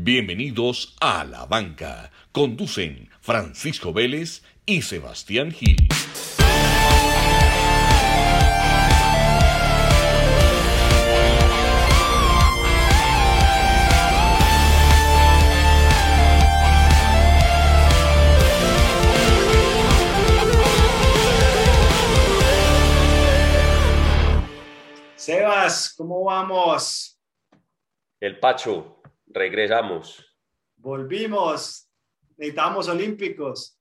Bienvenidos a La Banca. Conducen Francisco Vélez y Sebastián Gil. Sebas, ¿cómo vamos? El Pacho, regresamos. Volvimos. Necesitamos olímpicos.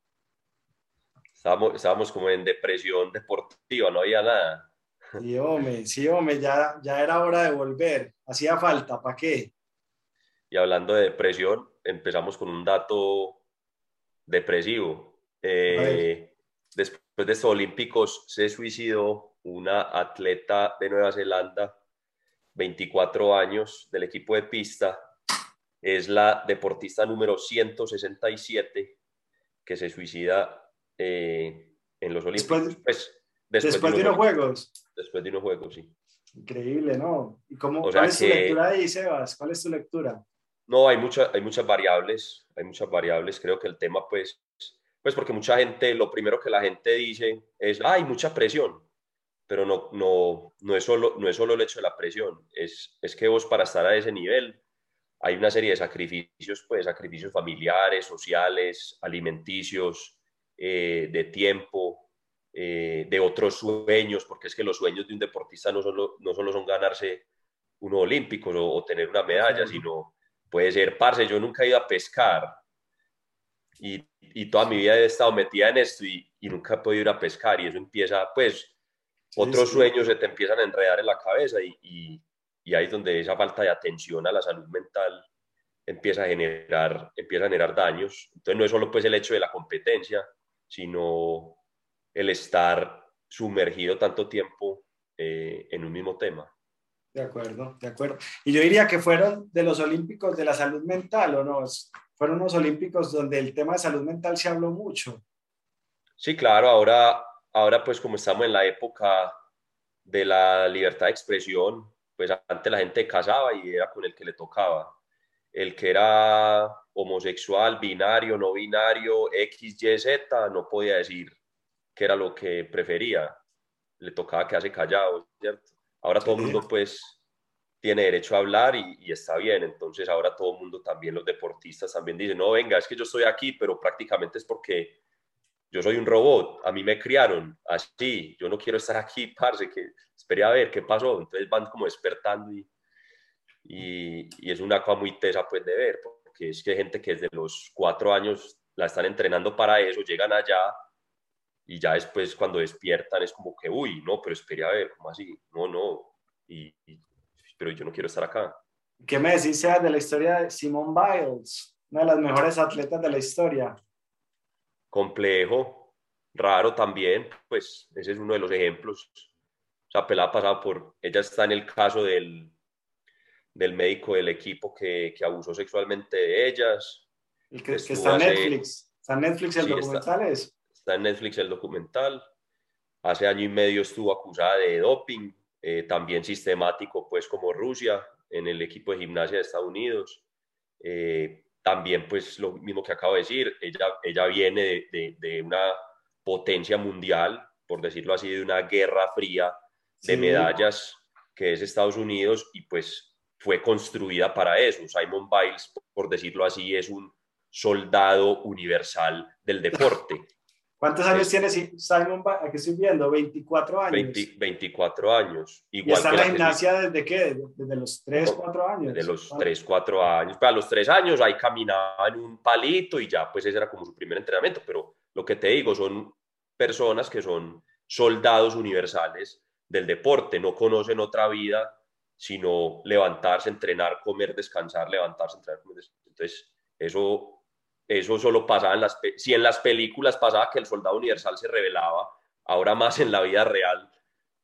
Estábamos, estábamos como en depresión deportiva, no había nada. Sí, hombre, sí, hombre, ya, ya era hora de volver. Hacía falta, ¿para qué? Y hablando de depresión, empezamos con un dato depresivo. Eh, después de estos Olímpicos se suicidó una atleta de Nueva Zelanda, 24 años, del equipo de pista. Es la deportista número 167 que se suicida eh, en los Olímpicos. Después, pues, después, de, unos juegos. Después de unos juegos, sí. Increíble, ¿no? ¿Y cómo, cuál es tu lectura ahí, Sebas? ¿Cuál es tu lectura? No, hay, mucha, hay muchas variables, hay muchas variables. Creo que el tema, pues, pues porque mucha gente, lo primero que la gente dice es, hay mucha presión pero no, no, no, es solo, no es solo el hecho de la presión, es, es que vos para estar a ese nivel hay una serie de sacrificios, pues sacrificios familiares, sociales, alimenticios, eh, de tiempo, eh, de otros sueños, porque es que los sueños de un deportista no solo, no solo son ganarse unos olímpicos o, tener una medalla, sino puede ser, parce, yo nunca he ido a pescar y, y toda mi vida he estado metida en esto y, y nunca he podido ir a pescar y eso empieza, pues, otros sueños se te empiezan a enredar en la cabeza y, y, ahí es donde esa falta de atención a la salud mental empieza a generar, empieza a generar daños. Entonces no es solo pues el hecho de la competencia, sino el estar sumergido tanto tiempo eh, en un mismo tema. De acuerdo, de acuerdo. Y yo diría que fueron de los Olímpicos de la salud mental, ¿o no? Fueron unos Olímpicos donde el tema de salud mental se habló mucho. Sí, claro, ahora ahora pues como estamos en la época de la libertad de expresión, pues antes la gente casaba y era con el que le tocaba. El que era homosexual, binario, no binario, X, Y, Z, no podía decir que era lo que prefería. Le tocaba quedarse callado, ¿cierto? Ahora todo el mundo pues tiene derecho a hablar y, y, está bien. Entonces ahora todo el mundo, también los deportistas, también dicen, no, venga, es que yo estoy aquí, pero prácticamente es porque yo soy un robot, a mí me criaron así, yo no quiero estar aquí, parce, que esperé a ver qué pasó, entonces van como despertando y, y, es una cosa muy tesa pues de ver, porque es que hay gente que desde los cuatro años la están entrenando para eso, llegan allá y ya después cuando despiertan es como que, uy, no, pero esperé a ver, ¿cómo así? No, no, y, pero yo no quiero estar acá. ¿Qué me decís de la historia de Simone Biles, una de las mejores atletas de la historia? Complejo, raro también, pues ese es uno de los ejemplos. O sea, Pelá ha pasado por, ella está en el caso del, del médico del equipo que, que abusó sexualmente de ellas. El que, está en Netflix. Está en Netflix el documental es. Está en Netflix el documental. Hace año y medio estuvo acusada de doping, eh, también sistemático, pues como Rusia, en el equipo de gimnasia de Estados Unidos. Eh, también pues lo mismo que acabo de decir, ella, ella viene de, de, una potencia mundial, por decirlo así, de una guerra fría de medallas que es Estados Unidos y pues fue construida para eso. Simon Biles, por decirlo así, es un soldado universal del deporte. ¿Cuántos años tiene Simon Aquí estoy viendo, 24 años. 24 años. Igual ¿Y está en la gimnasia desde qué? Desde los 3, 4 años. De los 3, 4 años. Pues a los 3 años ahí caminaba en un palito y ya, pues ese era como su primer entrenamiento. Pero lo que te digo, son personas que son soldados universales del deporte, no conocen otra vida sino levantarse, entrenar, comer, descansar, levantarse, entrenar, comer, descansar. Entonces, eso eso solo pasaba en las... Si en las películas pasaba que el soldado universal se revelaba, ahora más en la vida real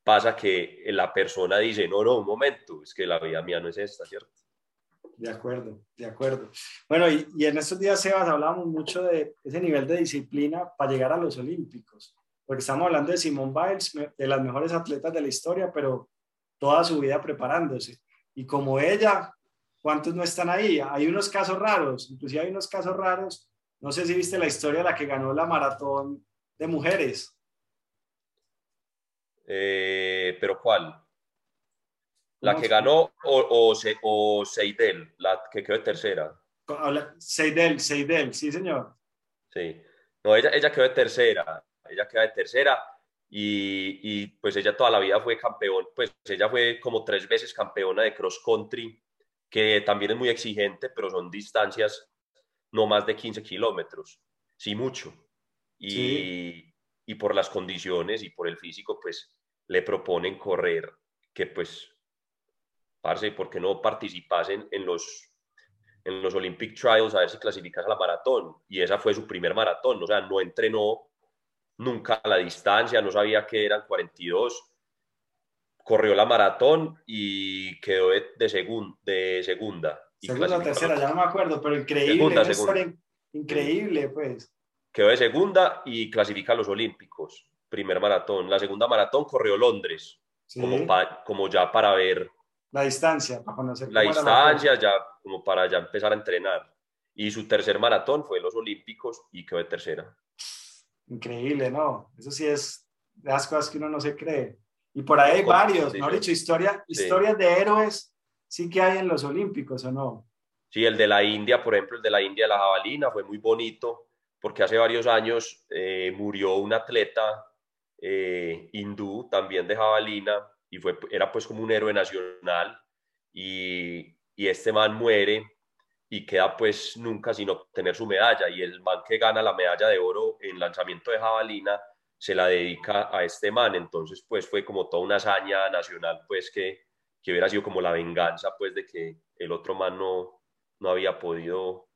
pasa que la persona dice, no, no, un momento, es que la vida mía no es esta, ¿cierto? De acuerdo, de acuerdo. Bueno, y, en estos días, Sebas, hablábamos mucho de ese nivel de disciplina para llegar a los Olímpicos, porque estamos hablando de Simone Biles, de las mejores atletas de la historia, pero toda su vida preparándose. Y como ella, ¿cuántos no están ahí? Hay unos casos raros, inclusive hay unos casos raros. No sé si viste la historia de la que ganó la maratón de mujeres. Eh, ¿Pero cuál? ¿La que ganó o, o, Seidel, la que quedó tercera? Seidel, Seidel, sí, señor. Sí. No, ella, ella quedó de tercera. Ella quedó de tercera y, y, pues ella toda la vida fue campeón. Pues ella fue como tres veces campeona de cross country, que también es muy exigente, pero son distancias no más de 15 kilómetros, sí mucho. Y, y por las condiciones y por el físico, pues le proponen correr, que pues, parce, ¿por qué no participasen en los, en los Olympic Trials a ver si clasificas a la maratón? Y esa fue su primer maratón, o sea, no entrenó nunca a la distancia, no sabía que eran 42, corrió la maratón y quedó de, de, de segunda. segunda o tercera, ya no me acuerdo, pero increíble, segunda, increíble, pues quedó de segunda y clasifica a los Olímpicos, primer maratón. La segunda maratón corrió Londres, como, como ya para ver la distancia, para conocer la distancia, ya como para ya empezar a entrenar. Y su tercer maratón fue los Olímpicos y quedó de tercera. Increíble, ¿no? Eso sí es de las cosas que uno no se cree. Y por ahí hay varios, ¿no? dicho, historia, historias de héroes sí que hay en los Olímpicos, ¿o no? Sí, el de la India, por ejemplo, el de la India, la jabalina, fue muy bonito porque hace varios años eh, murió un atleta eh, hindú, también de jabalina, y fue, era pues como un héroe nacional, y, y, este man muere y queda pues nunca sin obtener su medalla, y el man que gana la medalla de oro en lanzamiento de jabalina se la dedica a este man, entonces pues fue como toda una hazaña nacional pues que, que hubiera sido como la venganza pues de que el otro man no, no había podido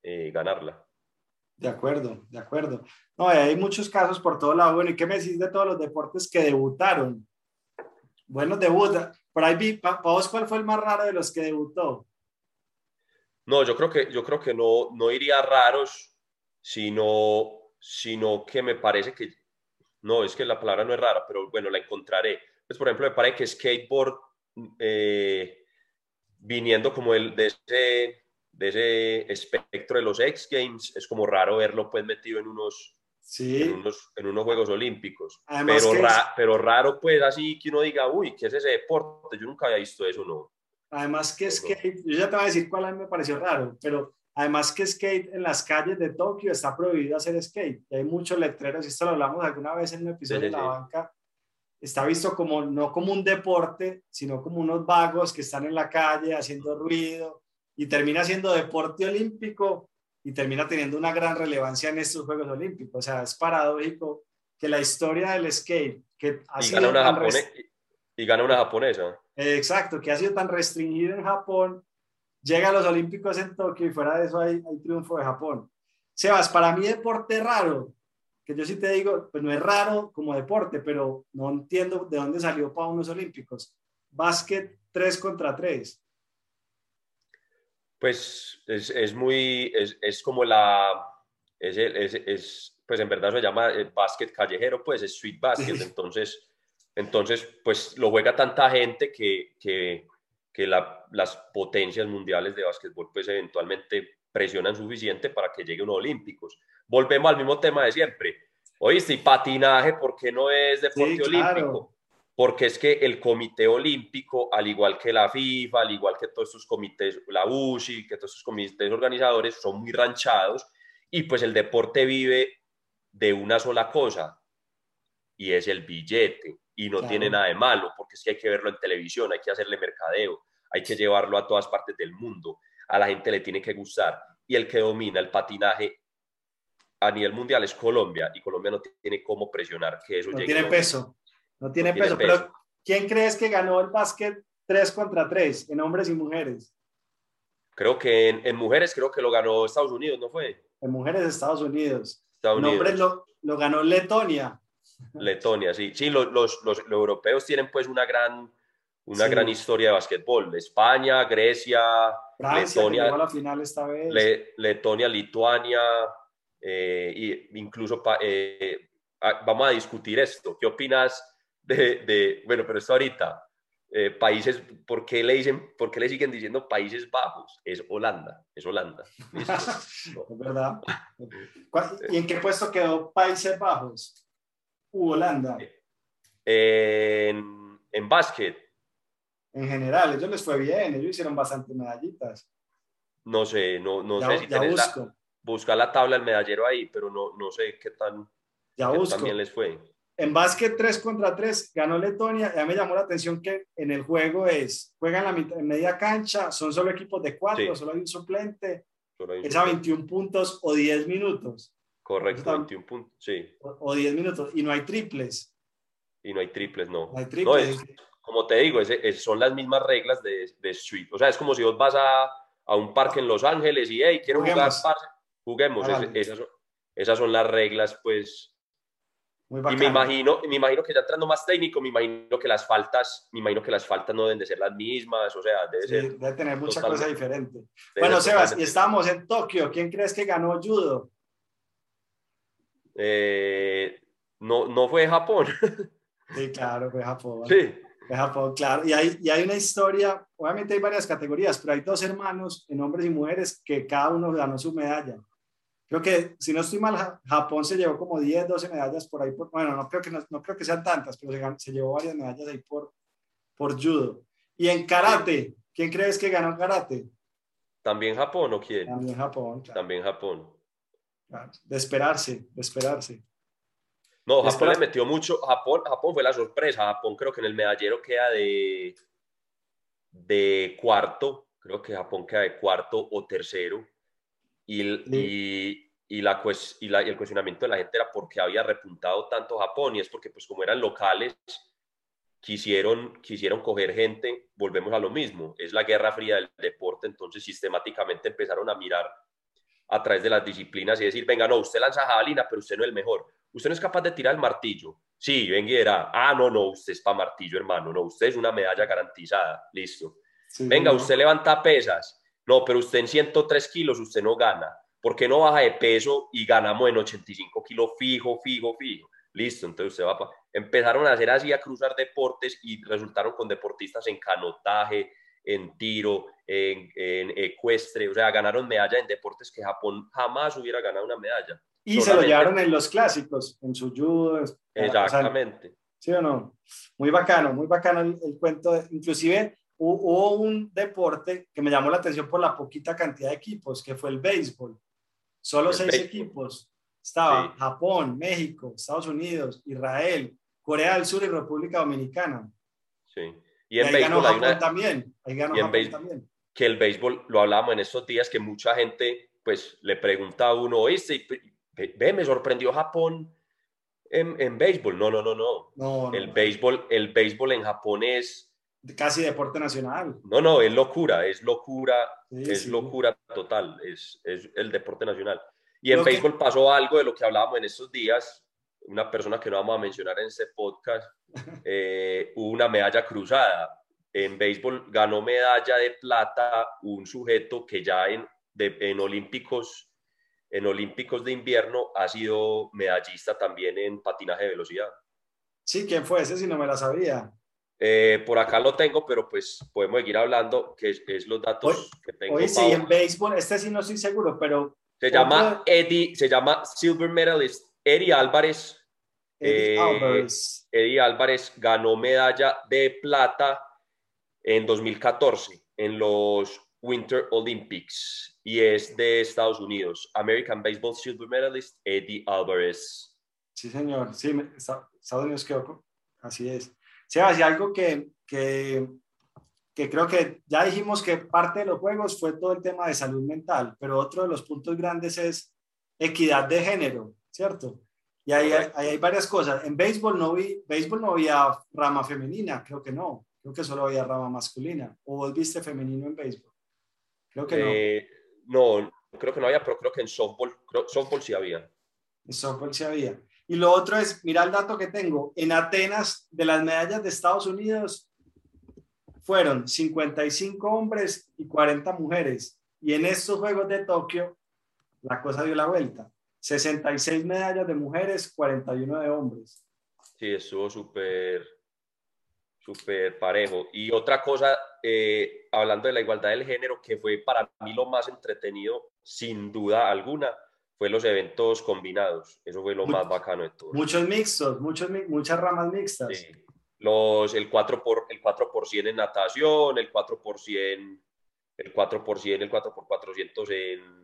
eh, ganarla. De acuerdo, de acuerdo. No, hay muchos casos por todo lado. Bueno, ¿y qué me decís de todos los deportes que debutaron? Buenos debuta. Por ahí vi, para vos, ¿cuál fue el más raro de los que debutó? No, yo creo que, yo creo que no, no iría raros, sino, sino que me parece que, no, es que la palabra no es rara, pero bueno, la encontraré. Pues, por ejemplo, me parece que skateboard, eh, viniendo como el, de ese de ese espectro de los X Games, es como raro verlo pues metido en unos, sí. en unos, en unos Juegos Olímpicos. pero, pero raro pues así que uno diga, uy, ¿qué es ese deporte? Yo nunca había visto eso, ¿no? Además que skate, yo ya te voy a decir cuál a mí me pareció raro, pero además que skate en las calles de Tokio está prohibido hacer skate. Y hay muchos letreros, y esto lo hablamos alguna vez en un episodio de La Banca, está visto como no como un deporte, sino como unos vagos que están en la calle haciendo ruido y termina siendo deporte olímpico y termina teniendo una gran relevancia en estos Juegos Olímpicos. O sea, es paradójico que la historia del skate, que ha y, gana una y gana una japonesa. Exacto, que ha sido tan restringido en Japón, llega a los Olímpicos en Tokio y fuera de eso hay, hay triunfo de Japón. Sebas, para mí deporte raro, que yo sí te digo, pues no es raro como deporte, pero no entiendo de dónde salió para unos Olímpicos. Básquet 3 contra 3 pues es, es muy, es, es, como la, es, es, pues en verdad se llama el básquet callejero, pues es street basket, entonces, entonces pues lo juega tanta gente que, que, que la, las potencias mundiales de básquetbol pues eventualmente presionan suficiente para que lleguen unos olímpicos. Volvemos al mismo tema de siempre. Oíste, y patinaje, ¿por qué no es deporte olímpico? porque es que el Comité Olímpico, al igual que la FIFA, al igual que todos estos comités, la UCI, que todos estos comités organizadores son muy ranchados y pues el deporte vive de una sola cosa y es el billete y no tiene nada de malo porque es que hay que verlo en televisión, hay que hacerle mercadeo, hay que llevarlo a todas partes del mundo, a la gente le tiene que gustar y el que domina el patinaje a nivel mundial es Colombia y Colombia no tiene cómo presionar que eso no tiene peso no tiene, peso, Pero, ¿quién crees que ganó el básquet 3 contra 3 en hombres y mujeres? Creo que en, mujeres creo que lo ganó Estados Unidos, ¿no fue? En mujeres Estados Unidos. Estados en hombres lo, lo, ganó Letonia. Letonia, sí. Sí, los, los, los, europeos tienen pues una gran, una gran historia de básquetbol. España, Grecia, Francia, Letonia. a la final esta vez. Letonia, Lituania, eh, incluso eh, vamos a discutir esto. ¿Qué opinas de, bueno, pero esto ahorita, eh, países, ¿por qué, le dicen, ¿por qué le siguen diciendo Países Bajos? Es Holanda, es Holanda. es verdad. ¿Y en qué puesto quedó Países Bajos? U Holanda. en, en básquet. En general, ellos les fue bien, ellos hicieron bastantes medallitas. No sé, no, no sé si tenés la, busca la tabla del medallero ahí, pero no, no sé qué tan ya busco. les fue. En básquet 3 contra 3 ganó Letonia. Ya me llamó la atención que en el juego es, juegan la mitad, en media cancha, son solo equipos de cuatro, solo hay un suplente. es a 21 puntos o 10 minutos. Correcto, 21 puntos, sí. O, 10 minutos. Y no hay triples. Y no hay triples, no. No hay triples. como te digo, son las mismas reglas de, de, Street. O sea, es como si vos vas a, a un parque en Los Ángeles y, hey, quiero jugar, juguemos. esas, esas son las reglas, pues, y me imagino, me imagino que ya entrando más técnico, me imagino que las faltas, me imagino que las faltas no deben de ser las mismas, o sea, debe ser... Debe tener mucha cosa diferente. Bueno, Sebas, y estamos en Tokio, ¿quién crees que ganó judo? Eh, no, no fue Japón. Sí, claro, fue Japón. Sí. Fue Japón, claro. Y hay, y hay una historia, obviamente hay varias categorías, pero hay dos hermanos en hombres y mujeres que cada uno ganó su medalla. Creo que, si no estoy mal, Japón se llevó como 10, 12 medallas por ahí. bueno, no creo, que, no, creo que sean tantas, pero se, llevó varias medallas ahí por, por judo. Y en karate, ¿quién crees que ganó karate? ¿También Japón o quién? También Japón. También Japón. De esperarse, de esperarse. No, Japón le metió mucho. Japón, Japón fue la sorpresa. Japón creo que en el medallero queda de, de cuarto. Creo que Japón queda de cuarto o tercero. Y, y, y, la, y, la, y, el cuestionamiento de la gente era por qué había repuntado tanto Japón y es porque pues como eran locales quisieron, quisieron coger gente, volvemos a lo mismo, es la guerra fría del deporte, entonces sistemáticamente empezaron a mirar a través de las disciplinas y decir, venga, no, usted lanza jabalina, pero usted no es el mejor, usted no es capaz de tirar el martillo, sí, venga y era, ah, no, no, usted es para martillo, hermano, no, usted es una medalla garantizada, listo. venga, usted levanta pesas, no, pero usted en 103 kilos usted no gana. ¿Por qué no baja de peso y ganamos en 85 kilos fijo, fijo, fijo? Listo, entonces usted va Empezaron a hacer así, a cruzar deportes y resultaron con deportistas en canotaje, en tiro, en, ecuestre, o sea, ganaron medalla en deportes que Japón jamás hubiera ganado una medalla. Y se lo llevaron en los clásicos, en su judo. Exactamente. ¿Sí o no? Muy bacano, muy bacano el, el cuento. inclusive hubo un deporte que me llamó la atención por la poquita cantidad de equipos, que fue el béisbol. Solo seis equipos. Estaba Japón, México, Estados Unidos, Israel, Corea del Sur y República Dominicana. Sí. Y en béisbol hay una... también. Ahí ganó Japón también. Que el béisbol, lo hablábamos en estos días, que mucha gente pues le pregunta a uno, oíste, ve, me sorprendió Japón en, en béisbol. No, no, no, no. no el, Béisbol, el béisbol en Japón es casi deporte nacional. No, no, es locura, es locura, es locura total, es, es, el deporte nacional. Y en béisbol pasó algo de lo que hablábamos en estos días, una persona que no vamos a mencionar en este podcast, eh, una medalla cruzada. En béisbol ganó medalla de plata un sujeto que ya en, en olímpicos en olímpicos de invierno ha sido medallista también en patinaje de velocidad. Sí, ¿quién fue ese si no me la sabía? Eh, por acá lo tengo, pero pues podemos seguir hablando, que es, los datos que tengo. Hoy sí, en béisbol, este sí no estoy seguro, pero... Se llama Eddie, se llama Silver Medalist Eddie Álvarez. Eddie, eh, Álvarez. Eddie Álvarez ganó medalla de plata en 2014 en los Winter Olympics y es de Estados Unidos. American Baseball Silver Medalist Eddie Álvarez. Sí, señor. Sí, Estados Unidos quedó. Así es. Sebas, y algo que, que, que, creo que ya dijimos que parte de los juegos fue todo el tema de salud mental, pero otro de los puntos grandes es equidad de género, ¿cierto? Y ahí, ahí hay varias cosas. En béisbol no, vi, béisbol no había rama femenina, creo que no. Creo que solo había rama masculina. ¿O vos viste femenino en béisbol? Creo que no. Eh, no, creo que no había, pero creo que en softball, softball sí había. En softball sí había. Y lo otro es, mira el dato que tengo, en Atenas de las medallas de Estados Unidos fueron 55 hombres y 40 mujeres. Y en estos Juegos de Tokio la cosa dio la vuelta. 66 medallas de mujeres, 41 de hombres. Sí, estuvo súper, súper parejo. Y otra cosa, eh, hablando de la igualdad del género, que fue para mí lo más entretenido, sin duda alguna, fue los eventos combinados. Eso fue lo más bacano de todo. Muchos mixtos, muchos, muchas ramas mixtas. Sí. Los, el, 4 por, el 4 en natación, el 4 el 4 el 4 por 400 en,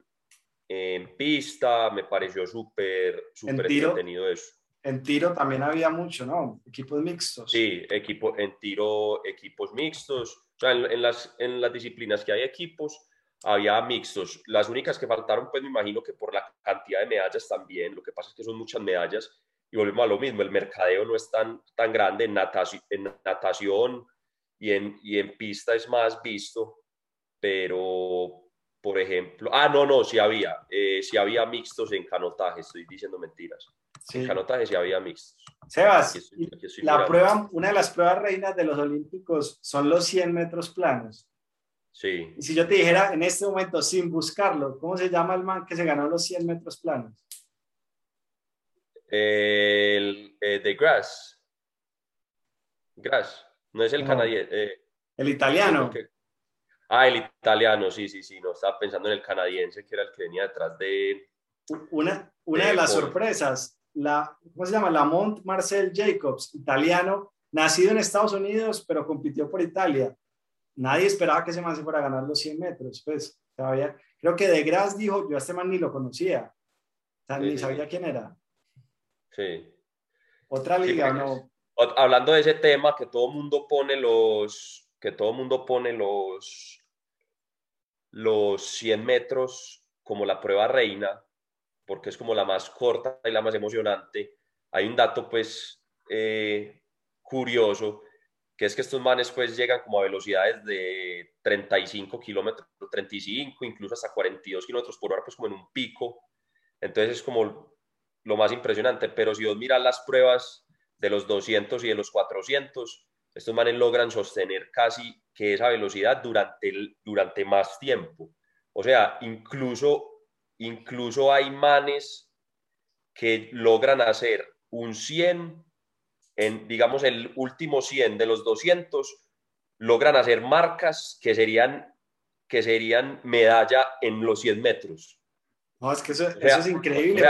en pista, me pareció súper, súper entretenido eso. En tiro también había mucho, ¿no? Equipos mixtos. Sí, equipo, en tiro, equipos mixtos. O sea, en, las, en las disciplinas que hay equipos, había mixtos. Las únicas que faltaron, pues me imagino que por la cantidad de medallas también. Lo que pasa es que son muchas medallas y volvemos a lo mismo. El mercadeo no es tan, tan grande en natación, en natación y, en, y en pista es más visto, pero por ejemplo, ah, no, no, sí había, eh, sí había mixtos en canotaje, estoy diciendo mentiras. En canotaje sí había mixtos. Sebas, la prueba, una de las pruebas reinas de los Olímpicos son los 100 metros planos. Sí. Y si yo te dijera en este momento, sin buscarlo, ¿cómo se llama el man que se ganó los 100 metros planos? El eh, de Grass. Grass. No es el canadiense. Eh, el italiano. Ah, el italiano, sí, sí, sí. No estaba pensando en el canadiense, que era el que venía detrás de. Una, una de, las sorpresas, la, ¿cómo se llama? Lamont Marcel Jacobs, italiano, nacido en Estados Unidos, pero compitió por Italia nadie esperaba que ese man se fuera a ganar los 100 metros, pues todavía, creo que De Gras dijo, yo a este man ni lo conocía, ni sabía quién era. Sí. Otra liga, ¿no? Hablando de ese tema, que todo mundo pone los, que todo mundo pone los, los 100 metros como la prueba reina, porque es como la más corta y la más emocionante. Hay un dato, pues, eh, curioso, que es que estos manes pues llegan como a velocidades de 35 kilómetros, 35, incluso hasta 42 kilómetros por hora, pues como en un pico. Entonces es como lo más impresionante, pero si vos miras las pruebas de los 200 y de los 400, estos manes logran sostener casi que esa velocidad durante, durante más tiempo. O sea, incluso, incluso hay manes que logran hacer un 100 en, digamos, el último 100 de los 200, logran hacer marcas que serían, que serían medalla en los 100 metros. No, es que eso, es increíble.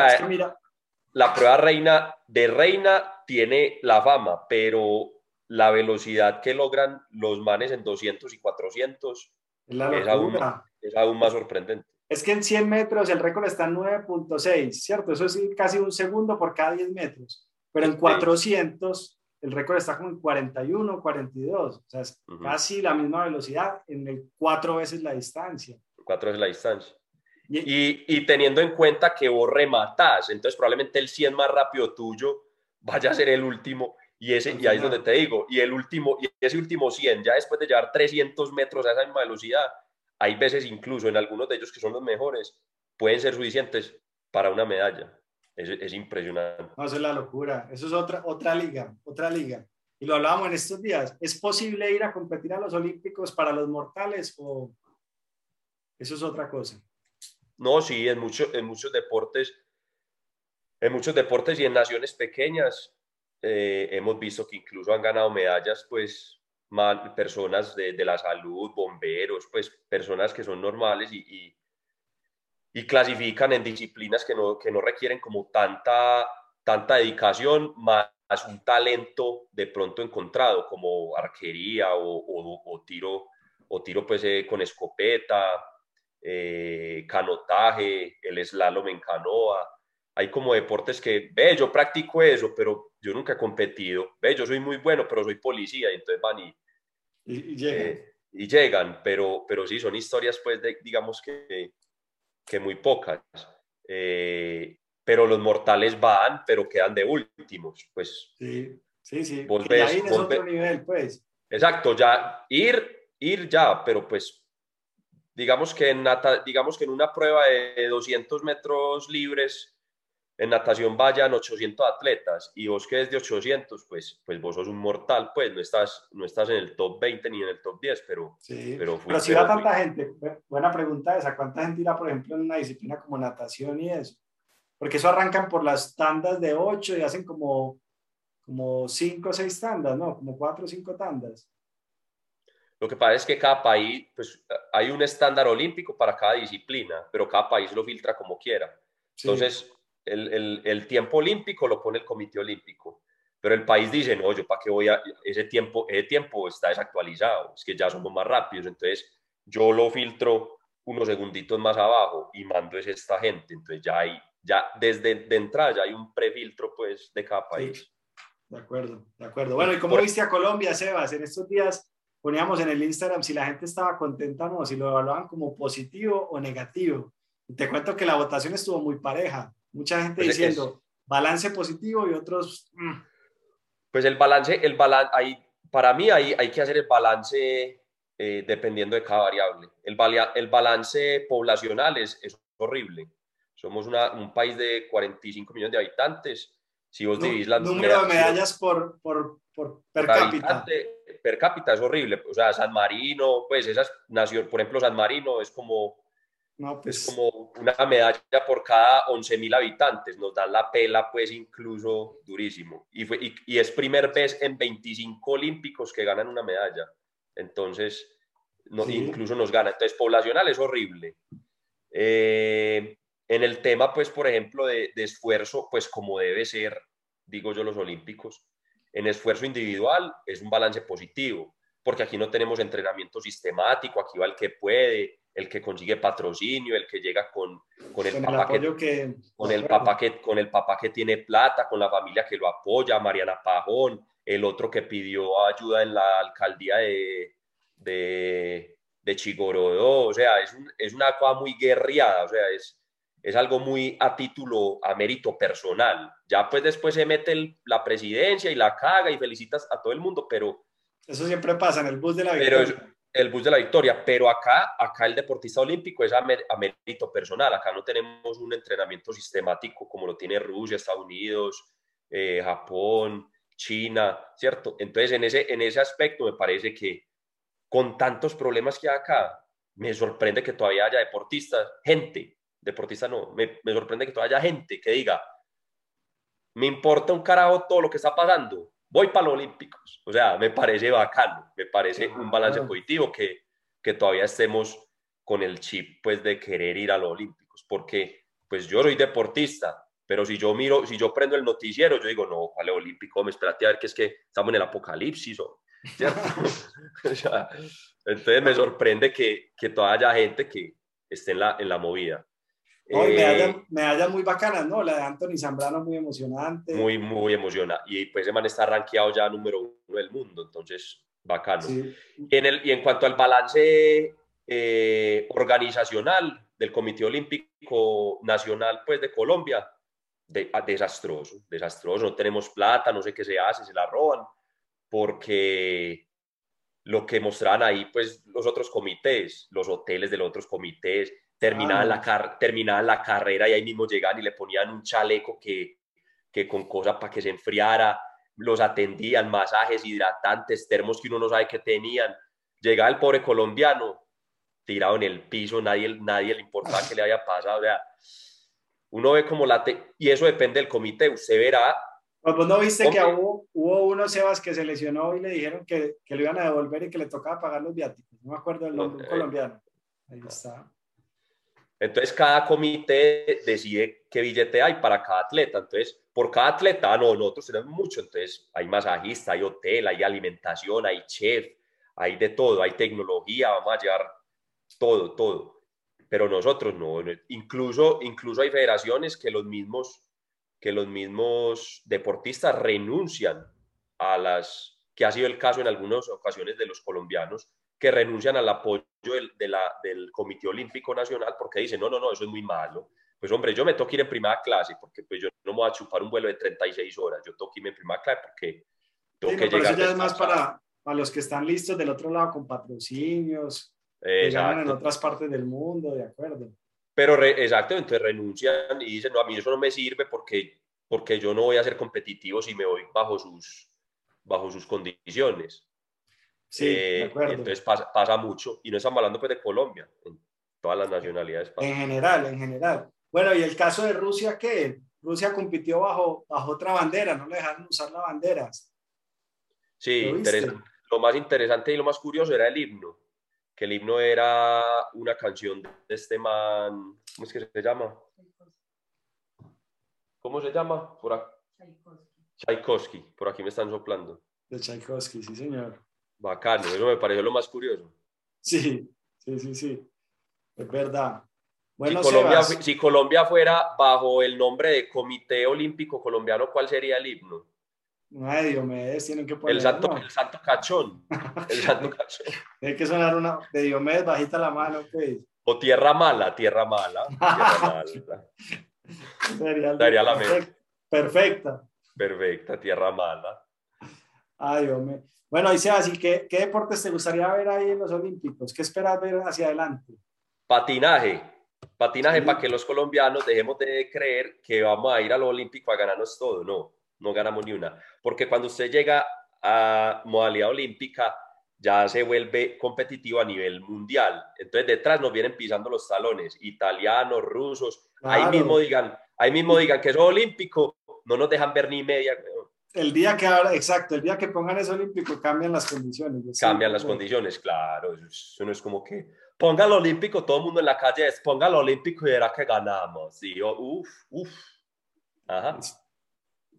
La prueba reina de reina tiene la fama, pero la velocidad que logran los manes en 200 y 400 es, aún, es aún más sorprendente. Es que en 100 metros el récord está en 9.6, ¿cierto? Eso es casi un segundo por cada 10 metros. Pero en 400 el récord está como en 41, 42. O sea, es casi la misma velocidad en el cuatro veces la distancia. Cuatro veces la distancia. Y, y, teniendo en cuenta que vos rematás, entonces probablemente el 100 más rápido tuyo vaya a ser el último. Y, ese, y ahí es donde te digo, y, el último, y ese último 100, ya después de llevar 300 metros a esa misma velocidad, hay veces incluso en algunos de ellos que son los mejores, pueden ser suficientes para una medalla. Es, impresionante. No, eso es la locura. Eso es otra, otra liga, otra liga. Y lo hablábamos en estos días. ¿Es posible ir a competir a los Olímpicos para los mortales o eso es otra cosa? No, sí, en, mucho, en muchos deportes, en muchos deportes y en naciones pequeñas eh, hemos visto que incluso han ganado medallas, pues, personas de, de, la salud, bomberos, pues, personas que son normales y y clasifican en disciplinas que no, que no requieren como tanta, tanta dedicación, más un talento de pronto encontrado, como arquería o, o, tiro, o tiro pues, eh, con escopeta, eh, canotaje, el slalom en canoa. Hay como deportes que, ve, yo practico eso, pero yo nunca he competido. Ve, yo soy muy bueno, pero soy policía, y entonces van y, y, llegan. Eh, y llegan. pero, pero sí, son historias, pues, de, digamos que que muy pocas. Eh, pero los mortales van, pero quedan de últimos, pues. Sí, sí, sí. ahí es otro nivel, pues. Exacto, ya ir, ir ya, pero pues digamos que en, digamos que en una prueba de 200 metros libres en natación vayan 800 atletas y vos que es de 800, pues, pues vos sos un mortal, pues no estás, no estás en el top 20 ni en el top 10, pero... Sí, pero, pero si va tanta gente, buena pregunta esa, ¿cuánta gente irá, por ejemplo, en una disciplina como natación y eso? Porque eso arrancan por las tandas de 8 y hacen como como cinco o seis tandas, ¿no? Como cuatro o cinco tandas. Lo que pasa es que cada país, pues hay un estándar olímpico para cada disciplina, pero cada país lo filtra como quiera. Entonces, el, el, el, tiempo olímpico lo pone el comité olímpico, pero el país dice, no, yo para qué voy a, ese tiempo, ese tiempo está desactualizado, es que ya somos más rápidos, entonces yo lo filtro unos segunditos más abajo y mando es esta gente, entonces ya hay, ya desde de entrada ya hay un prefiltro pues de cada país. De acuerdo, de acuerdo. Bueno, ¿y cómo viste a Colombia, Sebas? En estos días poníamos en el Instagram si la gente estaba contenta o no, si lo evaluaban como positivo o negativo. Y te cuento que la votación estuvo muy pareja. Mucha gente pues diciendo balance positivo y otros... Mm. Pues el balance, el balance, ahí, para mí hay, hay que hacer el balance eh, dependiendo de cada variable. El, el balance poblacional es, es horrible. Somos una, un país de 45 millones de habitantes si vos dividís la número de medallas por, por, por per cápita. Per cápita es horrible. O sea, San Marino, pues esas naciones, por ejemplo, San Marino es como, no, pues... es como una medalla por cada 11.000 habitantes. Nos dan la pela, pues incluso durísimo. Y, fue, y, y, es primer vez en 25 olímpicos que ganan una medalla. Entonces, no, incluso nos gana. Entonces, poblacional es horrible. Eh, en el tema, pues, por ejemplo, de, esfuerzo, pues como debe ser, digo yo, los olímpicos, en esfuerzo individual es un balance positivo, porque aquí no tenemos entrenamiento sistemático, aquí va el que puede, el que consigue patrocinio, el que llega con, con el, papá que, con el papá que con el papá que tiene plata, con la familia que lo apoya, Mariana Pajón, el otro que pidió ayuda en la alcaldía de, de, de Chigorodó, o sea, es, es una cosa muy guerriada, o sea, es, es algo muy a título, a mérito personal. Ya pues después se mete la presidencia y la caga y felicitas a todo el mundo, pero... Eso siempre pasa en el bus de la. Pero el bus de la victoria, pero acá, acá el deportista olímpico es a, mérito personal, acá no tenemos un entrenamiento sistemático como lo tiene Rusia, Estados Unidos, eh, Japón, China, ¿cierto? Entonces en ese, en ese aspecto me parece que con tantos problemas que hay acá, me sorprende que todavía haya deportistas, gente deportista no, me, sorprende que todavía haya gente que diga, me importa un carajo todo lo que está pasando, voy para los Olímpicos. O sea, me parece bacano, me parece un balance positivo que, que todavía estemos con el chip pues de querer ir a los Olímpicos, porque pues yo soy deportista, pero si yo miro, si yo prendo el noticiero, yo digo, no, ¿cuál es olímpico? Me espérate a ver que es que estamos en el apocalipsis, o, ¿cierto? entonces me sorprende que, que todavía haya gente que esté en la, en la movida. No, eh, medallas, muy bacanas, ¿no? La de Anthony Zambrano muy emocionante. Muy, muy emocionante. Y pues ese man está rankeado ya número uno del mundo, entonces bacano. Y, en el, y en cuanto al balance eh, organizacional del Comité Olímpico Nacional pues, de Colombia, de, ah, desastroso, desastroso. No tenemos plata, no sé qué se hace, se la roban, porque lo que mostraban ahí, pues los otros comités, los hoteles de los otros comités, terminaban, la, car la carrera y ahí mismo llegaban y le ponían un chaleco que, que con cosas para que se enfriara, los atendían, masajes hidratantes, termos que uno no sabe que tenían. Llegaba el pobre colombiano tirado en el piso, nadie, nadie le importaba que le haya pasado. O sea, uno ve como la... y eso depende del comité, usted verá... Pues no viste que hubo, hubo uno, Sebas, que se lesionó y le dijeron que, que lo iban a devolver y que le tocaba pagar los viáticos. No me acuerdo del nombre, eh, colombiano. Ahí está. Entonces, cada comité decide qué billete hay para cada atleta. Entonces, por cada atleta, no, nosotros tenemos mucho. Entonces, hay masajista, hay hotel, hay alimentación, hay chef, hay de todo, hay tecnología, vamos a llevar todo, todo. Pero nosotros no. Incluso, incluso hay federaciones que los mismos, que los mismos deportistas renuncian a las, que ha sido el caso en algunas ocasiones de los colombianos, que renuncian al apoyo de la, del Comité Olímpico Nacional porque dicen, no, no, no, eso es muy malo. Pues hombre, yo me tengo que ir en primera clase porque pues yo no me voy a chupar un vuelo de 36 horas, yo tengo que irme en primera clase porque tengo que llegar. Eso ya es más para, para los que están listos del otro lado con patrocinios, que ganan en otras partes del mundo, de acuerdo. Pero exacto, entonces renuncian y dicen, no, a mí eso no me sirve porque, porque yo no voy a ser competitivo si me voy bajo sus, bajo sus condiciones. Sí, de eh, Entonces pasa, pasa, mucho, y no estamos hablando pues de Colombia, en todas las nacionalidades. En general, en general. Bueno, y el caso de Rusia, ¿qué? Rusia compitió bajo, bajo otra bandera, no le dejaron usar la bandera. Sí, ¿Lo, lo más interesante y lo más curioso era el himno, que el himno era una canción de este man, ¿cómo es que se llama? ¿Cómo se llama? Por aquí. Tchaikovsky, por aquí me están soplando. De Tchaikovsky, sí, señor. Bacano, eso me pareció lo más curioso. Sí, sí, sí, sí. Es verdad. Bueno, si, Colombia, si Colombia fuera bajo el nombre de Comité Olímpico Colombiano, ¿cuál sería el himno? Ay, Diomedes, tienen que poner. El santo, el santo cachón. El santo cachón. Tiene que sonar una de Diomedes, bajita la mano, pues. O tierra mala, tierra mala. Tierra mala. Sería, Sería la perfecta, perfecta. Perfecta, tierra mala. Ay, hombre. Bueno, y así ¿qué, ¿qué deportes te gustaría ver ahí en los Olímpicos? ¿Qué esperas ver hacia adelante? Patinaje. Patinaje para que los colombianos dejemos de creer que vamos a ir a lo olímpico a ganarnos todo. No, no ganamos ni una. Porque cuando usted llega a modalidad olímpica, ya se vuelve competitivo a nivel mundial. Entonces detrás nos vienen pisando los talones, italianos, rusos. Ahí mismo digan, ahí mismo digan que es olímpico, no nos dejan ver ni media el día que ahora, exacto, el día que pongan eso olímpico cambian las condiciones. Cambian las condiciones, claro. Eso no es como que ponga el olímpico, todo el mundo en la calle es ponga el olímpico y verá que ganamos. Y yo, uff, uff. Ajá.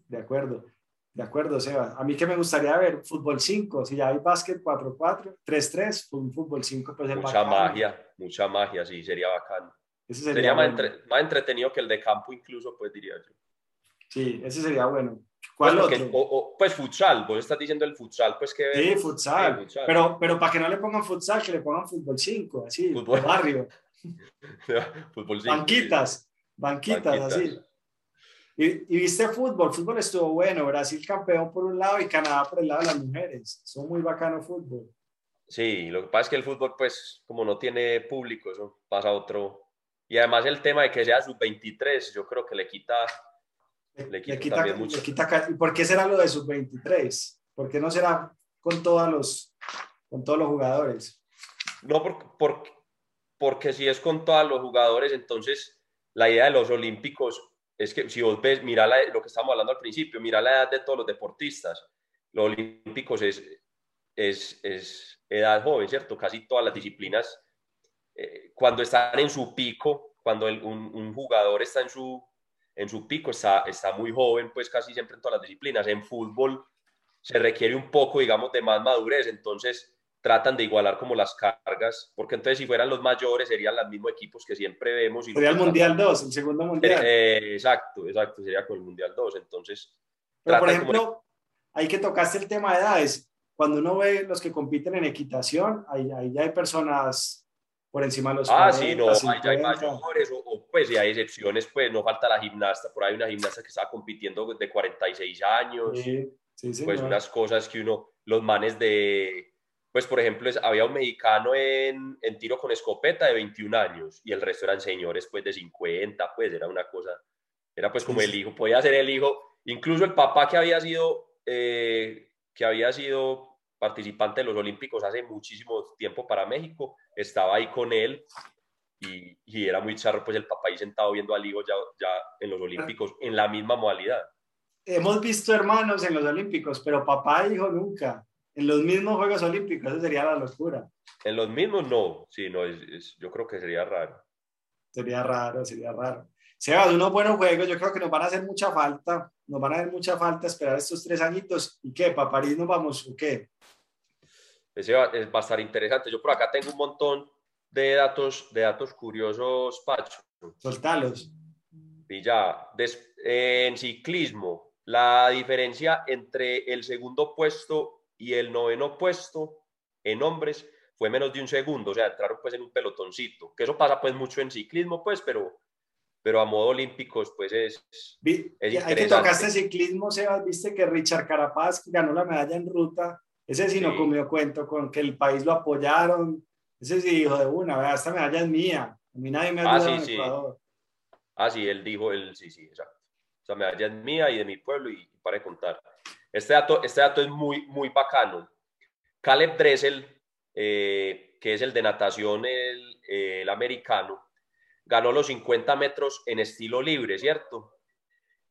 De acuerdo, de acuerdo, Seba. A mí que me gustaría ver fútbol 5, si ya hay básquet 4-4, 3-3, un fútbol 5 pues Mucha magia, mucha magia, sí, sería bacano. sería, más, más entretenido que el de campo incluso, pues diría yo. Sí, ese sería bueno. ¿Cuál pues, otro? pues futsal, vos estás diciendo el futsal, pues que... Sí, futsal. Pero, pero para que no le pongan futsal, que le pongan fútbol 5, así, fútbol. barrio. fútbol 5, banquitas, banquitas, así. Y, y, viste fútbol, fútbol estuvo bueno, Brasil campeón por un lado y Canadá por el lado de las mujeres. Son muy bacano fútbol. Sí, lo que pasa es que el fútbol, pues, como no tiene público, eso pasa a otro. Y además el tema de que sea sub-23, yo creo que le quita le quita, mucho. ¿Por qué será lo de sub-23? ¿Por qué no será con, todos los, con todos los jugadores? No, porque, porque si es con todos los jugadores, entonces la idea de los olímpicos es que si vos ves, mira lo que estamos hablando al principio, mira la edad de todos los deportistas. Los olímpicos es, es, es edad joven, ¿cierto? Casi todas las disciplinas, eh, cuando están en su pico, cuando un jugador está en su, en su pico, está, está muy joven, pues casi siempre en todas las disciplinas. En fútbol se requiere un poco, digamos, de más madurez, entonces tratan de igualar como las cargas, porque entonces si fueran los mayores serían los mismos equipos que siempre vemos. sería el Mundial 2, el segundo Mundial. Eh, exacto, exacto, sería con el Mundial 2, entonces... Pero por ejemplo, hay que tocaste el tema de edades, cuando uno ve los que compiten en equitación, ahí, ahí ya hay personas por encima de los Ah, sí, no, hay mayores, o, pues si hay excepciones, pues no falta la gimnasta, por ahí hay una gimnasta que está compitiendo de 46 años, sí, sí, pues unas cosas que uno, los manes de, pues por ejemplo, había un mexicano en, en, tiro con escopeta de 21 años y el resto eran señores pues de 50, pues era una cosa, era pues como el hijo, podía ser el hijo, incluso el papá que había sido, eh, que había sido participante de los Olímpicos hace muchísimo tiempo para México, estaba ahí con él y, y, era muy charro, pues el papá ahí sentado viendo al hijo ya, ya en los Olímpicos, en la misma modalidad. Hemos visto hermanos en los Olímpicos, pero papá e hijo nunca. En los mismos Juegos Olímpicos, eso sería la locura. En los mismos no, sí, no, es, yo creo que sería raro. Sería raro, sería raro. Sebas, unos buenos juegos, yo creo que nos van a hacer mucha falta, nos van a hacer mucha falta esperar estos tres añitos. ¿Y qué? ¿Para París nos vamos o qué? Ese va, va, a estar interesante. Yo por acá tengo un montón de datos, de datos curiosos, Pacho. Soltalos. Y ya, en ciclismo, la diferencia entre el segundo puesto y el noveno puesto en hombres fue menos de un segundo, o sea, entraron pues en un pelotoncito, que eso pasa pues mucho en ciclismo, pues, pero pero a modo olímpicos, pues es, es Hay que tocaste ciclismo, Sebas, viste que Richard Carapaz ganó la medalla en ruta, ese sí, no comió cuento con que el país lo apoyaron, ese sí dijo de una, vea, esta medalla es mía, a mí nadie me ha ah, sí, Ecuador. Ah, sí, él dijo, él, sí, sí, exacto. Esta medalla es mía y de mi pueblo y, para de contar. Este dato, este dato es muy, muy bacano. Caleb Dressel, eh, que es el de natación, el, el americano, ganó los 50 metros en estilo libre, ¿cierto?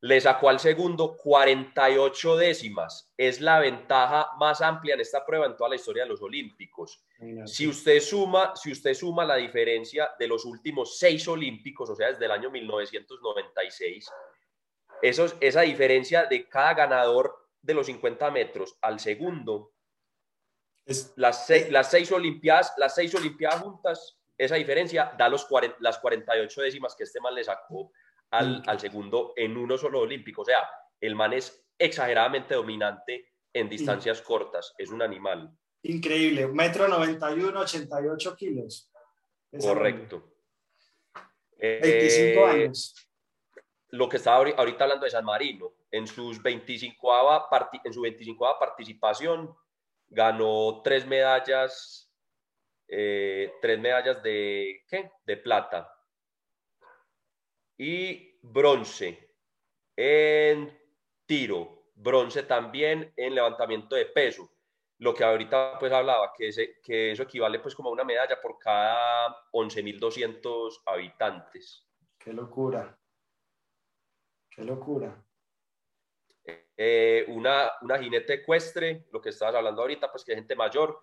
Le sacó al segundo 48 décimas. Es la ventaja más amplia en esta prueba en toda la historia de los Olímpicos. Si usted suma, si usted suma la diferencia de los últimos seis Olímpicos, o sea, desde el año 1996, esa diferencia de cada ganador de los 50 metros al segundo, es, las, seis, las, seis olimpiadas, las seis olimpiadas juntas, esa diferencia da los las 48 décimas que este man le sacó al, al, segundo en uno solo olímpico. O sea, el man es exageradamente dominante en distancias cortas, es un animal. Increíble, metro 91, 88 kilos. Correcto. 25 eh, años. Lo que estaba ahorita hablando de San Marino, en, sus 25 en su 25 participación ganó tres medallas, eh, tres medallas de, ¿qué? de plata y bronce en tiro, bronce también en levantamiento de peso. Lo que ahorita pues hablaba, que, que eso equivale pues como a una medalla por cada 11.200 habitantes. Qué locura. Qué locura. Eh, una, una jinete ecuestre, lo que estabas hablando ahorita, pues que gente mayor,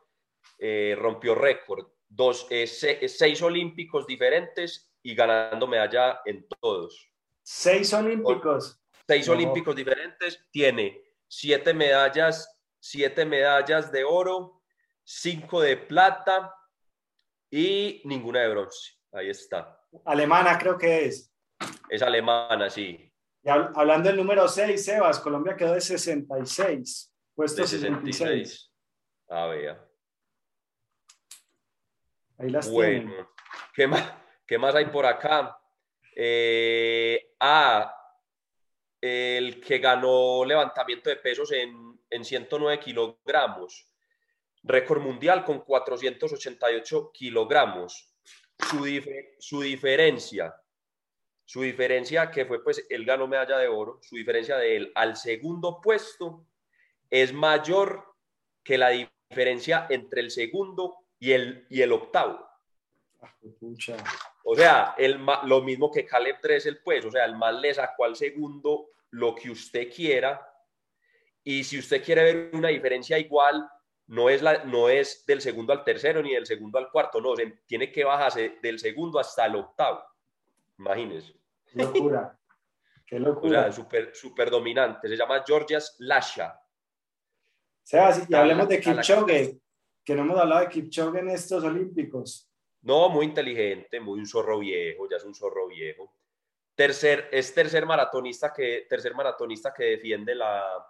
eh, rompió récord. Dos, eh, seis olímpicos diferentes y ganando medalla en todos. Seis olímpicos. Seis olímpicos diferentes, tiene siete medallas, siete medallas de oro, cinco de plata y ninguna de bronce. Ahí está. Alemana creo que es. Es alemana, sí. Y hablando del número 6, Sebas, Colombia quedó de 66. Puesto de 66. A ver. Ahí las bueno, ¿qué más? ¿Qué más hay por acá? Eh, ah, el que ganó levantamiento de pesos en, en 109 kilogramos. Récord mundial con 488 kilogramos. Su, su diferencia, su diferencia que fue pues él ganó medalla de oro, su diferencia de él al segundo puesto es mayor que la diferencia entre el segundo y el, y el octavo. Ah, o sea, el, lo mismo que Caleb el pues, o sea, el mal le sacó al segundo lo que usted quiera. Y si usted quiere ver una diferencia igual, no es, la, no es del segundo al tercero ni del segundo al cuarto, no, tiene que bajarse del segundo hasta el octavo. Imagínese. Locura. Qué locura. O sea, súper dominante. Se llama Georgias Lasha. Sebas, y hablemos de Kipchoge, que no hemos hablado de Kipchoge en estos Olímpicos. No, muy inteligente, muy un zorro viejo, ya es un zorro viejo. Tercer, es tercer maratonista que, tercer maratonista que defiende la,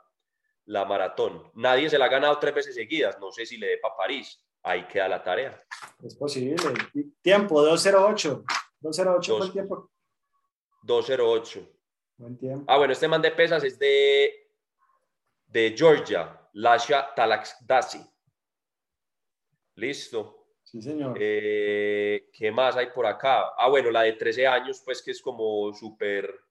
la maratón. Nadie se la ha ganado tres veces seguidas. No sé si le dé para París. Ahí queda la tarea. Es posible. Tiempo, 208. 208 fue el tiempo. 208. Buen tiempo. Ah, bueno, este man de pesas es de, de Georgia, Lasha Talaxdasi. Listo. Sí, señor. Eh, ¿Qué más hay por acá? Ah, bueno, la de 13 años, pues que es como súper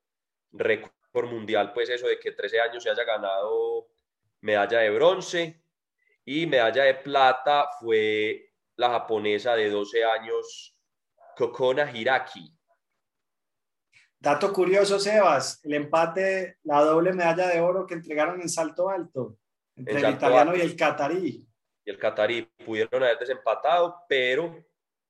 récord mundial, pues eso de que 13 años se haya ganado medalla de bronce y medalla de plata fue la japonesa de 12 años, Kokona Hiraki. Dato curioso, Sebas, el empate, la doble medalla de oro que entregaron en salto alto entre el italiano y el catarí y el catarí pudieron haber desempatado, pero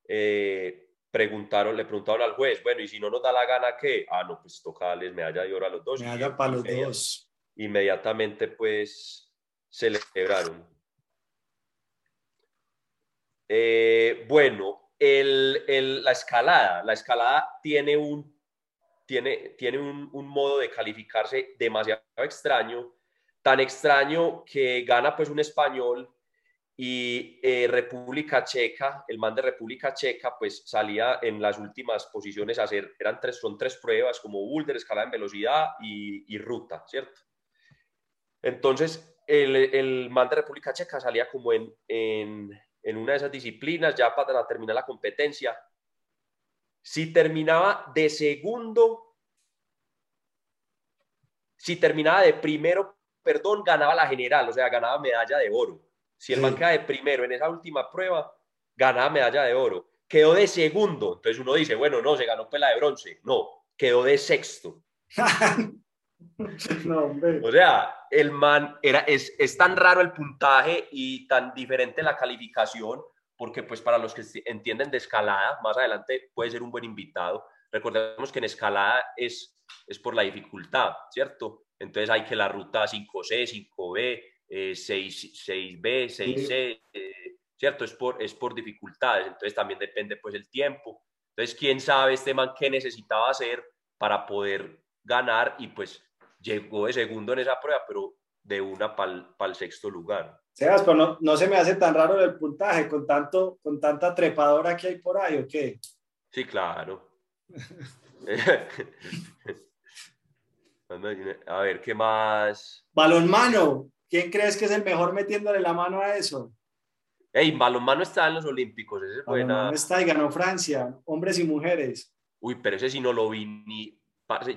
eh, preguntaron, le preguntaron al juez, bueno, y si no nos da la gana, ¿qué? Ah, no, pues toca darles medalla de oro a los dos. Medalla para los dos. Inmediatamente, pues, celebraron. Eh, bueno, el, el, la escalada, la escalada tiene un, tiene, tiene un, un modo de calificarse demasiado extraño, tan extraño que gana pues un español y eh, República Checa, el man de República Checa, pues salía en las últimas posiciones a hacer, eran tres, son tres pruebas como boulder, escalada en velocidad y, ruta, ¿cierto? Entonces, el, el, man de República Checa salía como en, en, en una de esas disciplinas ya para terminar la competencia. Si terminaba de segundo, si terminaba de primero, perdón, ganaba la general, o sea, ganaba medalla de oro. Si el man queda de primero en esa última prueba, ganaba medalla de oro. Quedó de segundo. Entonces uno dice, bueno, no, se ganó pela de bronce. No, quedó de sexto. No, o sea, el man era, es, es tan raro el puntaje y tan diferente la calificación, porque pues para los que entienden de escalada, más adelante puede ser un buen invitado. Recordemos que en escalada es, es por la dificultad, ¿cierto? Entonces hay que la ruta 5C, 5B, 6, b 6C, ¿cierto? Es por, es por dificultades, entonces también depende pues el tiempo. Entonces, quién sabe este man qué necesitaba hacer para poder ganar y pues llegó de segundo en esa prueba, pero de una para el sexto lugar. Sebas, pero no, no, se me hace tan raro el puntaje con, tanto, con tanta trepadora que hay por ahí, ¿o qué? Sí, claro. a ver, ¿qué más? Balonmano. ¿Quién crees que es el mejor metiéndole la mano a eso? Ey, balonmano está en los Olímpicos. Ese balonmano está y ganó Francia, hombres y mujeres. Uy, pero ese sí no lo vi ni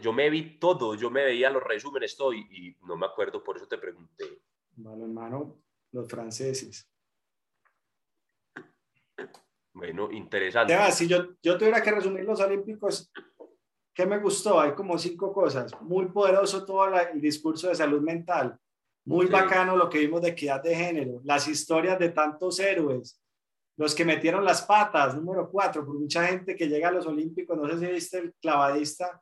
yo me vi todo, yo me veía los resúmenes todo y, no me acuerdo, por eso te pregunté. hermano, los franceses. Bueno, interesante. si yo, yo tuviera que resumir los Olímpicos, ¿qué me gustó? Hay como cinco cosas. Muy poderoso todo el discurso de salud mental. Muy bacano lo que vimos de equidad de género. Las historias de tantos héroes. Los que metieron las patas, número cuatro, por mucha gente que llega a los Olímpicos. No sé si viste el clavadista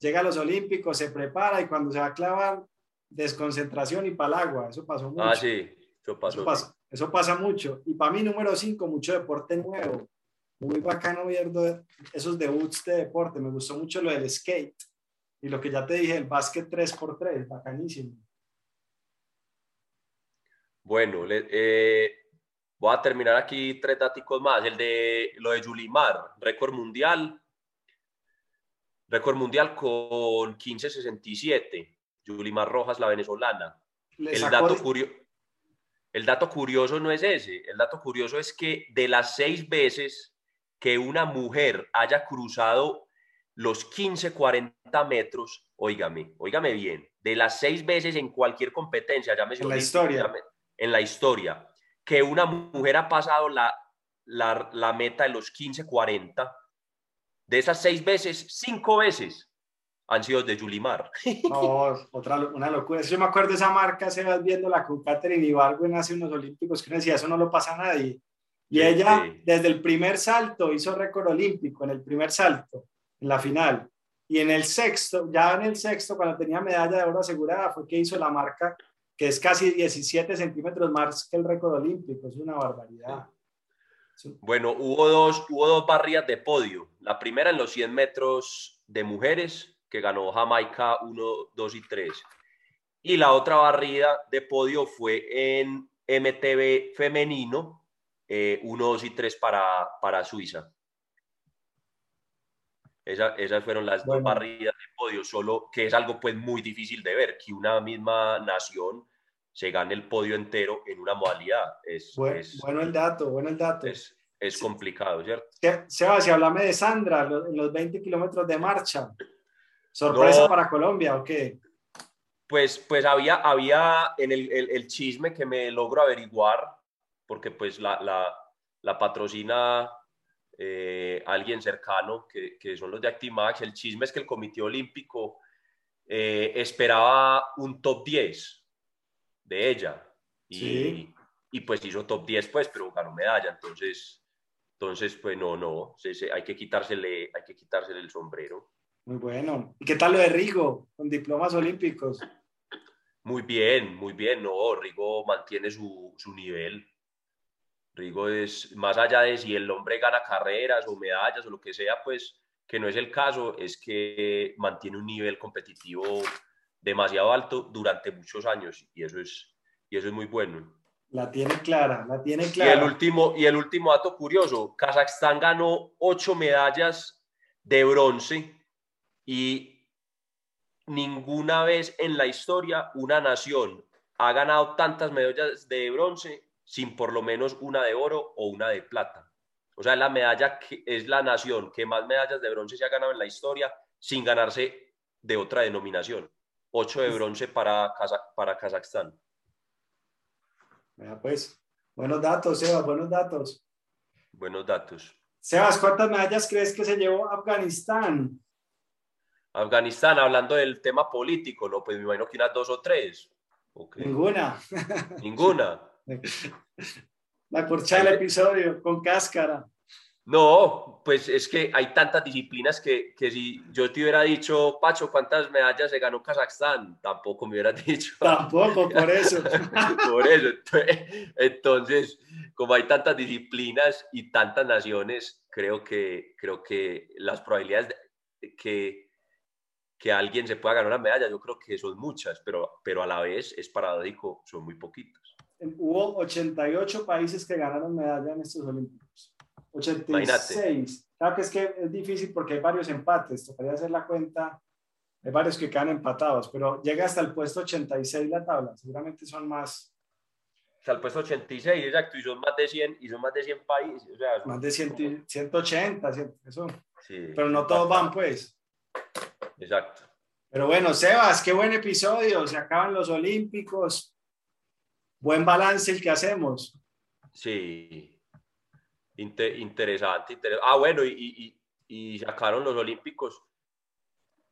llega a los Olímpicos, se prepara y cuando se va a clavar, desconcentración y palagua. Eso pasó mucho. Ah, sí, eso pasó. Eso pasa, mucho. Y para mí, número cinco, mucho deporte nuevo. Muy bacano viendo esos debuts de deporte. Me gustó mucho lo del skate. Y lo que ya te dije, el básquet 3x3, bacanísimo. Bueno, eh, voy a terminar aquí tres datos más. El de lo de Yulimar, récord mundial, Récord mundial con 15.67. Yulimar Rojas, la venezolana. El dato, el dato curioso no es ese. El dato curioso es que de las seis veces que una mujer haya cruzado los 15-40 metros, óigame, óigame bien, de las seis veces en cualquier competencia, ya en la historia, en la historia, que una mujer ha pasado la, la, la meta de los 15-40, de esas seis veces, cinco veces han sido de Yulimar. No, otra, una locura. Yo me acuerdo de esa marca, se va viendo la con Catherine Ibargüen hace unos olímpicos que decía, eso no lo pasa a nadie. Y ella, desde el primer salto, hizo récord olímpico, en el primer salto, en la final. Y en el sexto, ya en el sexto, cuando tenía medalla de oro asegurada, fue que hizo la marca, que es casi 17 centímetros más que el récord olímpico. Es una barbaridad. Bueno, hubo dos, hubo dos barridas de podio. La primera en los 100 metros de mujeres, que ganó Jamaica 1, 2 y 3. Y la otra barrida de podio fue en MTB femenino, 1, eh, 2 y 3 para, para Suiza. Esas fueron las dos barridas de podio, solo que es algo pues muy difícil de ver, que una misma nación se gane el podio entero en una modalidad. Es, bueno, el dato, bueno el dato. Es, es complicado, ¿cierto? Sebas, y hablame de Sandra en los 20 kilómetros de marcha. ¿Sorpresa para Colombia o qué? Pues, pues había, había en el, el, chisme que me logro averiguar, porque pues la, la, la patrocina eh, alguien cercano, que, que, son los de Actimax. El chisme es que el Comité Olímpico eh, esperaba un top 10 de ella. Y, y pues hizo top 10, pues, pero ganó medalla. Entonces, entonces pues no, no, hay, que quitársele, hay que quitársele el sombrero. Muy bueno. ¿Y qué tal lo de Rigo, con diplomas olímpicos? Muy bien, muy bien. No, Rigo mantiene su, su nivel. Rigo es, más allá de si el hombre gana carreras o medallas o lo que sea, pues que no es el caso, es que mantiene un nivel competitivo demasiado alto durante muchos años y eso es, y eso es muy bueno. La tiene clara, la tiene clara. Y el último, y el último dato curioso, Kazajstán ganó ocho medallas de bronce y ninguna vez en la historia una nación ha ganado tantas medallas de bronce sin por lo menos una de oro o una de plata. O sea, la medalla que es la nación que más medallas de bronce se ha ganado en la historia sin ganarse de otra denominación. 8 de bronce para, para Kazajstán. pues, buenos datos, Sebas, buenos datos. Buenos datos. Sebas, ¿cuántas medallas crees que se llevó Afganistán? Afganistán, hablando del tema político, ¿no? Pues me imagino que unas dos o tres. Ninguna. Ninguna. La corcha del episodio, con cáscara. No, pues es que hay tantas disciplinas que, que, si yo te hubiera dicho, Pacho, ¿cuántas medallas se ganó Kazajstán? Tampoco me hubieras dicho. Tampoco, por eso. por eso. Entonces, como hay tantas disciplinas y tantas naciones, creo que, creo que las probabilidades de que, que alguien se pueda ganar una medalla, yo creo que son muchas, pero, pero a la vez es paradójico, son muy poquitos. Hubo 88 países que ganaron medalla en estos Olímpicos. 86. Claro que es que es difícil porque hay varios empates, tocaría hacer la cuenta. Hay varios que quedan empatados, pero llega hasta el puesto 86 la tabla. Seguramente son más. Hasta el puesto 86, exacto, y son más de 100, y son más de 100 países. O sea, más de 100, 180, eso. Sí, pero no todos van, pues. Exacto. Pero bueno, Sebas, qué buen episodio. Se acaban los Olímpicos. Buen balance el que hacemos. Sí, interesante, Ah, bueno, y, y, sacaron los Olímpicos.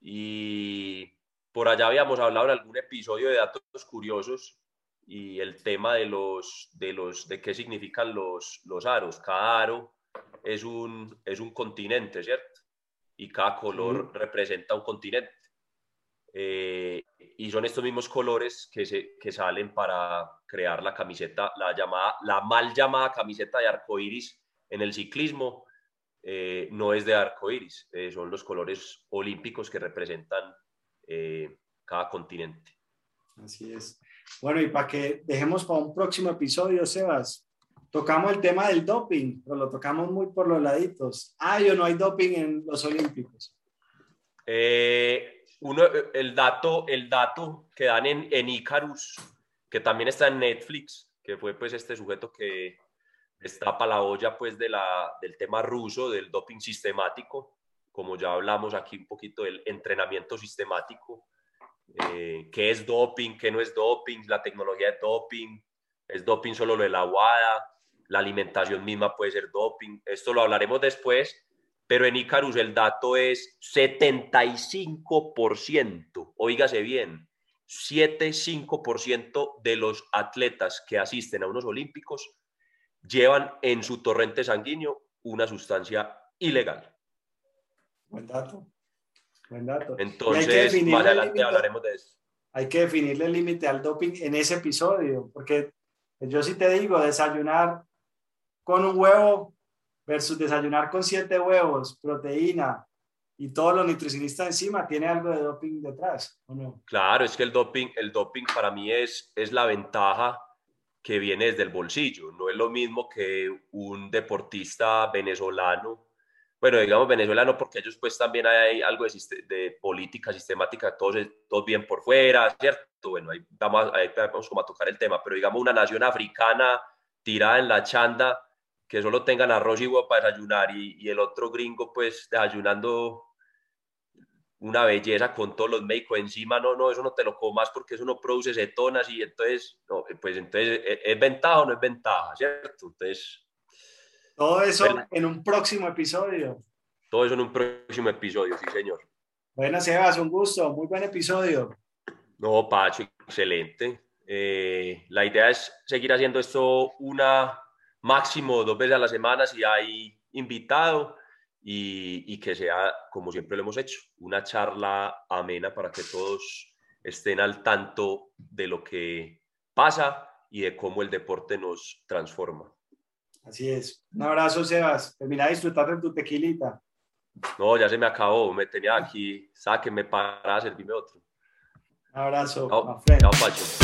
Y por allá habíamos hablado en algún episodio de datos curiosos y el tema de los de los de qué significan los, los aros. Cada aro es un, es un continente, ¿cierto? Y cada color representa un continente. Eh, y son estos mismos colores que, se, que salen para crear la camiseta, la, llamada, la mal llamada camiseta de arcoiris en el ciclismo eh, no es de arco iris, eh, son los colores olímpicos que representan eh, cada continente. Así es. Bueno, y para que dejemos para un próximo episodio, Sebas, tocamos el tema del doping, pero lo tocamos muy por los laditos. ¿Hay o no hay doping en los olímpicos? Uno, el, dato, el dato que dan en, en Icarus, que también está en Netflix, que fue pues este sujeto que, destapa la olla pues de la, del tema ruso, del doping sistemático, como ya hablamos aquí un poquito del entrenamiento sistemático, eh, qué es doping, qué no es doping, la tecnología de doping, es doping solo lo de la aguada, la alimentación misma puede ser doping, esto lo hablaremos después, pero en Icarus el dato es 75%, oígase bien, 75% de los atletas que asisten a unos olímpicos llevan en su torrente sanguíneo una sustancia ilegal. Buen dato. Buen dato. Entonces, más adelante hablaremos de eso. Hay que definirle el límite al doping en ese episodio, porque yo sí te digo, desayunar con un huevo versus desayunar con siete huevos, proteína y todos los nutricionistas encima, tiene algo de doping detrás, ¿o no? Claro, es que el doping, el doping para mí es, es la ventaja que viene desde el bolsillo. No es lo mismo que un deportista venezolano, bueno, digamos venezolano porque ellos pues también hay algo de, política sistemática, todos, todos bien por fuera, ¿cierto? Bueno, ahí vamos, ahí vamos como a tocar el tema, pero digamos una nación africana tirada en la chanda, que solo tengan arroz y huevo para desayunar y, y el otro gringo pues desayunando una belleza con todos los médicos encima, no, no, eso no te lo comas porque eso no produce cetonas y entonces, no, pues entonces, ¿es, ¿es ventaja o no es ventaja, cierto? Entonces... Todo eso en un próximo episodio. Todo eso en un próximo episodio, sí, señor. Bueno, Sebas, un gusto, muy buen episodio. No, Pacho, excelente. Eh, la idea es seguir haciendo esto una máximo dos veces a la semana si hay invitado y, que sea, como siempre lo hemos hecho, una charla amena para que todos estén al tanto de lo que pasa y de cómo el deporte nos transforma. Así es. Un abrazo, Sebas. Termina de disfrutar de tu tequilita. No, ya se me acabó. Me tenía aquí. Sáquenme para servirme otro. Un abrazo. Chao, chao Pacho.